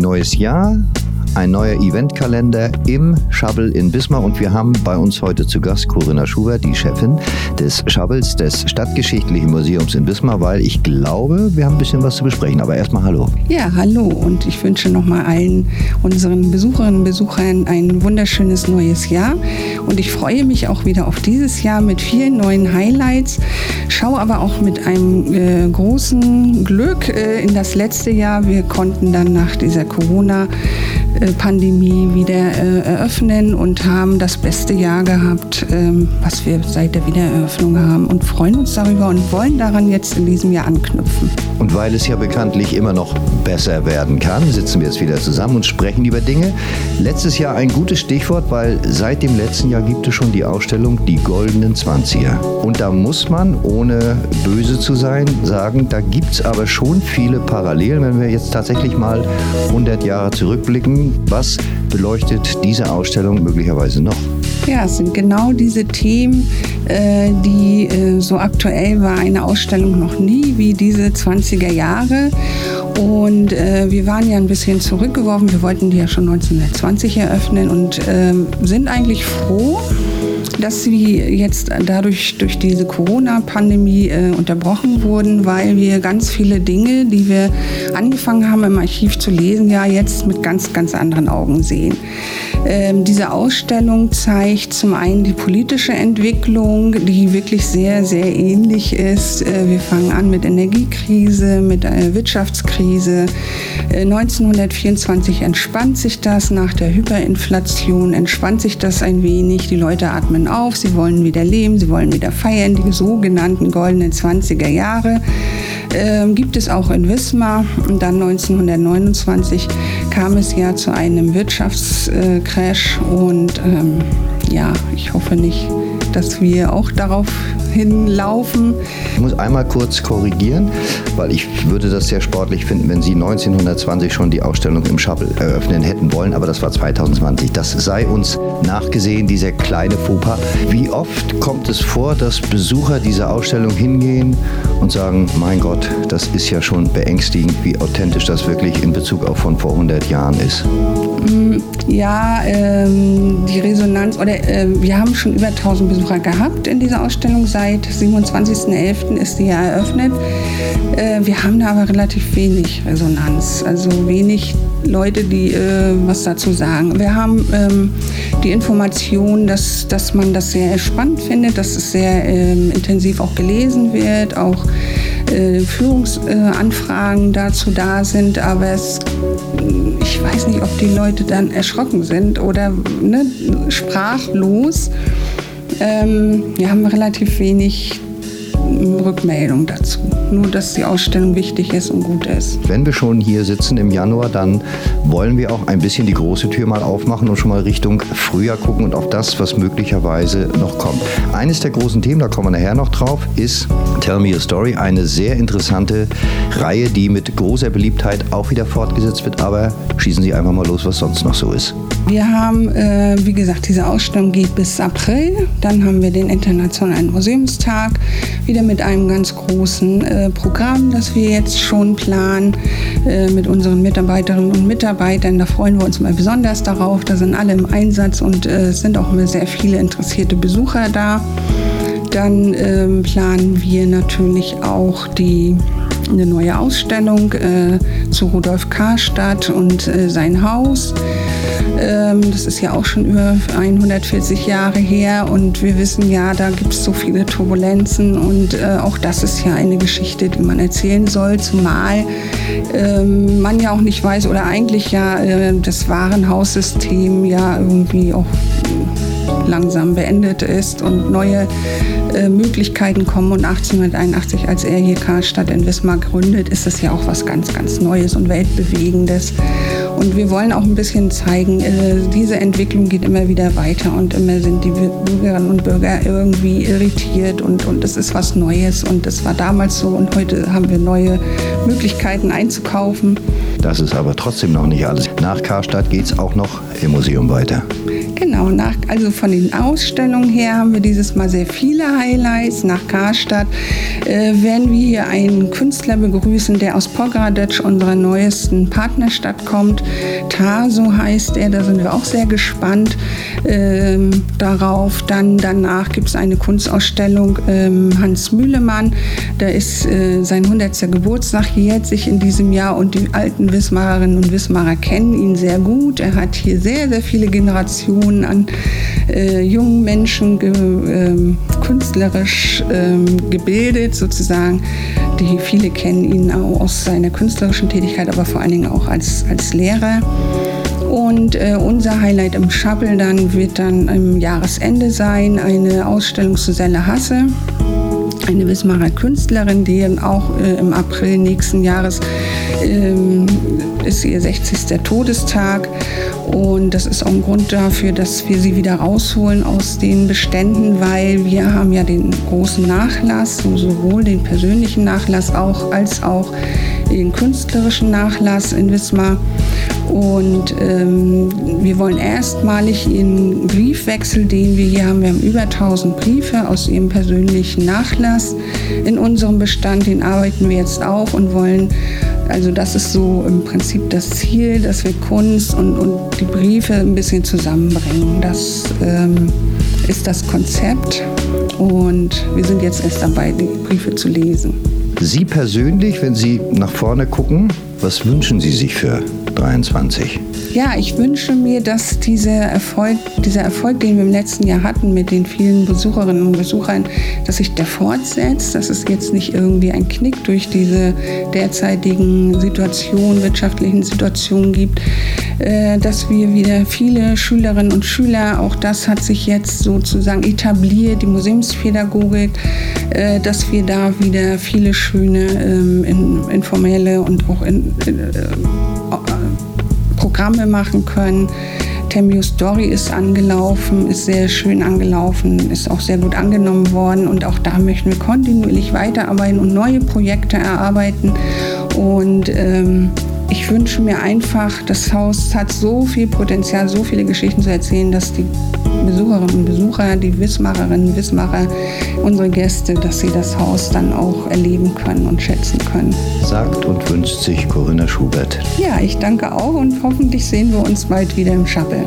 Neues Jahr, ein neuer Eventkalender im Schubble in Bismarck und wir haben bei uns heute zu Gast Corinna Schubert, die Chefin des Schubbels des Stadtgeschichtlichen Museums in Bismarck, weil ich glaube, wir haben ein bisschen was zu besprechen. Aber erstmal hallo. Ja, hallo und ich wünsche nochmal allen unseren Besucherinnen und Besuchern ein wunderschönes neues Jahr und ich freue mich auch wieder auf dieses Jahr mit vielen neuen Highlights, schaue aber auch mit einem äh, großen Glück äh, in das letzte Jahr. Wir konnten dann nach dieser Corona Pandemie wieder äh, eröffnen und haben das beste Jahr gehabt, ähm, was wir seit der Wiedereröffnung haben und freuen uns darüber und wollen daran jetzt in diesem Jahr anknüpfen. Und weil es ja bekanntlich immer noch besser werden kann, sitzen wir jetzt wieder zusammen und sprechen über Dinge. Letztes Jahr ein gutes Stichwort, weil seit dem letzten Jahr gibt es schon die Ausstellung Die goldenen Zwanziger. Und da muss man, ohne böse zu sein, sagen, da gibt es aber schon viele Parallelen, wenn wir jetzt tatsächlich mal 100 Jahre zurückblicken. Was beleuchtet diese Ausstellung möglicherweise noch? Ja, es sind genau diese Themen, äh, die äh, so aktuell war eine Ausstellung noch nie wie diese 20er Jahre. Und äh, wir waren ja ein bisschen zurückgeworfen. Wir wollten die ja schon 1920 eröffnen und ähm, sind eigentlich froh, dass sie jetzt dadurch durch diese Corona-Pandemie äh, unterbrochen wurden, weil wir ganz viele Dinge, die wir angefangen haben im Archiv zu lesen, ja jetzt mit ganz, ganz anderen Augen sehen. Ähm, diese Ausstellung zeigt zum einen die politische Entwicklung, die wirklich sehr, sehr ähnlich ist. Äh, wir fangen an mit Energiekrise, mit einer Wirtschaftskrise. Äh, 1924 entspannt sich das nach der Hyperinflation, entspannt sich das ein wenig. Die Leute atmen auf, sie wollen wieder leben, sie wollen wieder feiern, die sogenannten goldenen 20er Jahre. Ähm, gibt es auch in Wismar. Und dann 1929 kam es ja zu einem Wirtschaftscrash und ähm, ja, ich hoffe nicht, dass wir auch darauf hinlaufen. Ich muss einmal kurz korrigieren, weil ich würde das sehr sportlich finden, wenn Sie 1920 schon die Ausstellung im Shuttle eröffnen hätten wollen, aber das war 2020. Das sei uns nachgesehen, dieser kleine Fauxpas. Wie oft kommt es vor, dass Besucher dieser Ausstellung hingehen und sagen, mein Gott, das ist ja schon beängstigend, wie authentisch das wirklich in Bezug auf von vor 100 Jahren ist? Mm, ja, ähm, die Resonanz, oder äh, wir haben schon über 1000 Besucher gehabt in dieser Ausstellung. Seit 27.11. ist sie ja eröffnet. Äh, wir haben da aber relativ wenig Resonanz, also wenig Leute, die äh, was dazu sagen. Wir haben ähm, die Information, dass, dass man das sehr spannend findet, dass es sehr ähm, intensiv auch gelesen wird, auch äh, Führungsanfragen dazu da sind, aber es, ich weiß nicht, ob die Leute dann erschrocken sind oder ne, sprachlos. Ähm, wir haben relativ wenig Rückmeldung dazu. Nur, dass die Ausstellung wichtig ist und gut ist. Wenn wir schon hier sitzen im Januar, dann wollen wir auch ein bisschen die große Tür mal aufmachen und schon mal Richtung Frühjahr gucken und auf das, was möglicherweise noch kommt. Eines der großen Themen, da kommen wir nachher noch drauf, ist Tell Me a Story, eine sehr interessante Reihe, die mit großer Beliebtheit auch wieder fortgesetzt wird. Aber schießen Sie einfach mal los, was sonst noch so ist. Wir haben, äh, wie gesagt, diese Ausstellung geht bis April. Dann haben wir den Internationalen Museumstag wieder mit einem ganz großen äh, Programm, das wir jetzt schon planen äh, mit unseren Mitarbeiterinnen und Mitarbeitern. Da freuen wir uns mal besonders darauf. Da sind alle im Einsatz und äh, es sind auch immer sehr viele interessierte Besucher da. Dann ähm, planen wir natürlich auch die eine neue Ausstellung äh, zu Rudolf Karstadt und äh, sein Haus. Ähm, das ist ja auch schon über 140 Jahre her und wir wissen ja, da gibt es so viele Turbulenzen und äh, auch das ist ja eine Geschichte, die man erzählen soll, zumal ähm, man ja auch nicht weiß oder eigentlich ja äh, das Warenhaussystem ja irgendwie auch langsam beendet ist und neue äh, Möglichkeiten kommen. Und 1881, als er hier Karstadt in Wismar gründet, ist es ja auch was ganz, ganz Neues und Weltbewegendes. Und wir wollen auch ein bisschen zeigen, äh, diese Entwicklung geht immer wieder weiter und immer sind die Bürgerinnen und Bürger irgendwie irritiert und, und es ist was Neues und das war damals so und heute haben wir neue Möglichkeiten einzukaufen. Das ist aber trotzdem noch nicht alles. Nach Karstadt geht es auch noch im Museum weiter. Genau, nach, also von den Ausstellungen her haben wir dieses Mal sehr viele Highlights. Nach Karstadt äh, werden wir hier einen Künstler begrüßen, der aus Pogradec, unserer neuesten Partnerstadt, kommt. Taso heißt er, da sind wir auch sehr gespannt ähm, darauf. Dann danach gibt es eine Kunstausstellung ähm, Hans Mühlemann. Da ist äh, sein 100. Geburtstag jährt sich in diesem Jahr und die alten Wismarerinnen und Wismarer kennen ihn sehr gut. Er hat hier sehr, sehr viele Generationen an äh, jungen Menschen ge, äh, künstlerisch ähm, gebildet, sozusagen. Die viele kennen ihn auch aus seiner künstlerischen Tätigkeit, aber vor allen Dingen auch als, als Lehrer. Und äh, unser Highlight im Schappel dann wird dann im Jahresende sein, eine Ausstellung Susanne Hasse eine Wismarer Künstlerin, die auch äh, im April nächsten Jahres ähm, ist ihr 60. Todestag. Und das ist auch ein Grund dafür, dass wir sie wieder rausholen aus den Beständen, weil wir haben ja den großen Nachlass, sowohl den persönlichen Nachlass auch, als auch den künstlerischen Nachlass in Wismar. Und ähm, wir wollen erstmalig ihren Briefwechsel, den wir hier haben, wir haben über 1000 Briefe aus ihrem persönlichen Nachlass in unserem Bestand, den arbeiten wir jetzt auf und wollen also das ist so im Prinzip das Ziel, dass wir Kunst und, und die Briefe ein bisschen zusammenbringen. Das ähm, ist das Konzept und wir sind jetzt erst dabei, die Briefe zu lesen. Sie persönlich, wenn Sie nach vorne gucken, was wünschen Sie sich für 23? Ja, ich wünsche mir, dass dieser Erfolg, dieser Erfolg, den wir im letzten Jahr hatten mit den vielen Besucherinnen und Besuchern, dass sich der fortsetzt, dass es jetzt nicht irgendwie einen Knick durch diese derzeitigen Situationen, wirtschaftlichen Situationen gibt, äh, dass wir wieder viele Schülerinnen und Schüler, auch das hat sich jetzt sozusagen etabliert, die Museumspädagogik, äh, dass wir da wieder viele schöne ähm, informelle und auch in, äh, Programme machen können. Temio Story ist angelaufen, ist sehr schön angelaufen, ist auch sehr gut angenommen worden und auch da möchten wir kontinuierlich weiterarbeiten und neue Projekte erarbeiten. Und ähm, ich wünsche mir einfach, das Haus hat so viel Potenzial, so viele Geschichten zu erzählen, dass die Besucherinnen und Besucher, die Wismacherinnen, Wismacher, unsere Gäste, dass sie das Haus dann auch erleben können und schätzen können. Sagt und wünscht sich Corinna Schubert. Ja, ich danke auch und hoffentlich sehen wir uns bald wieder im Schappel.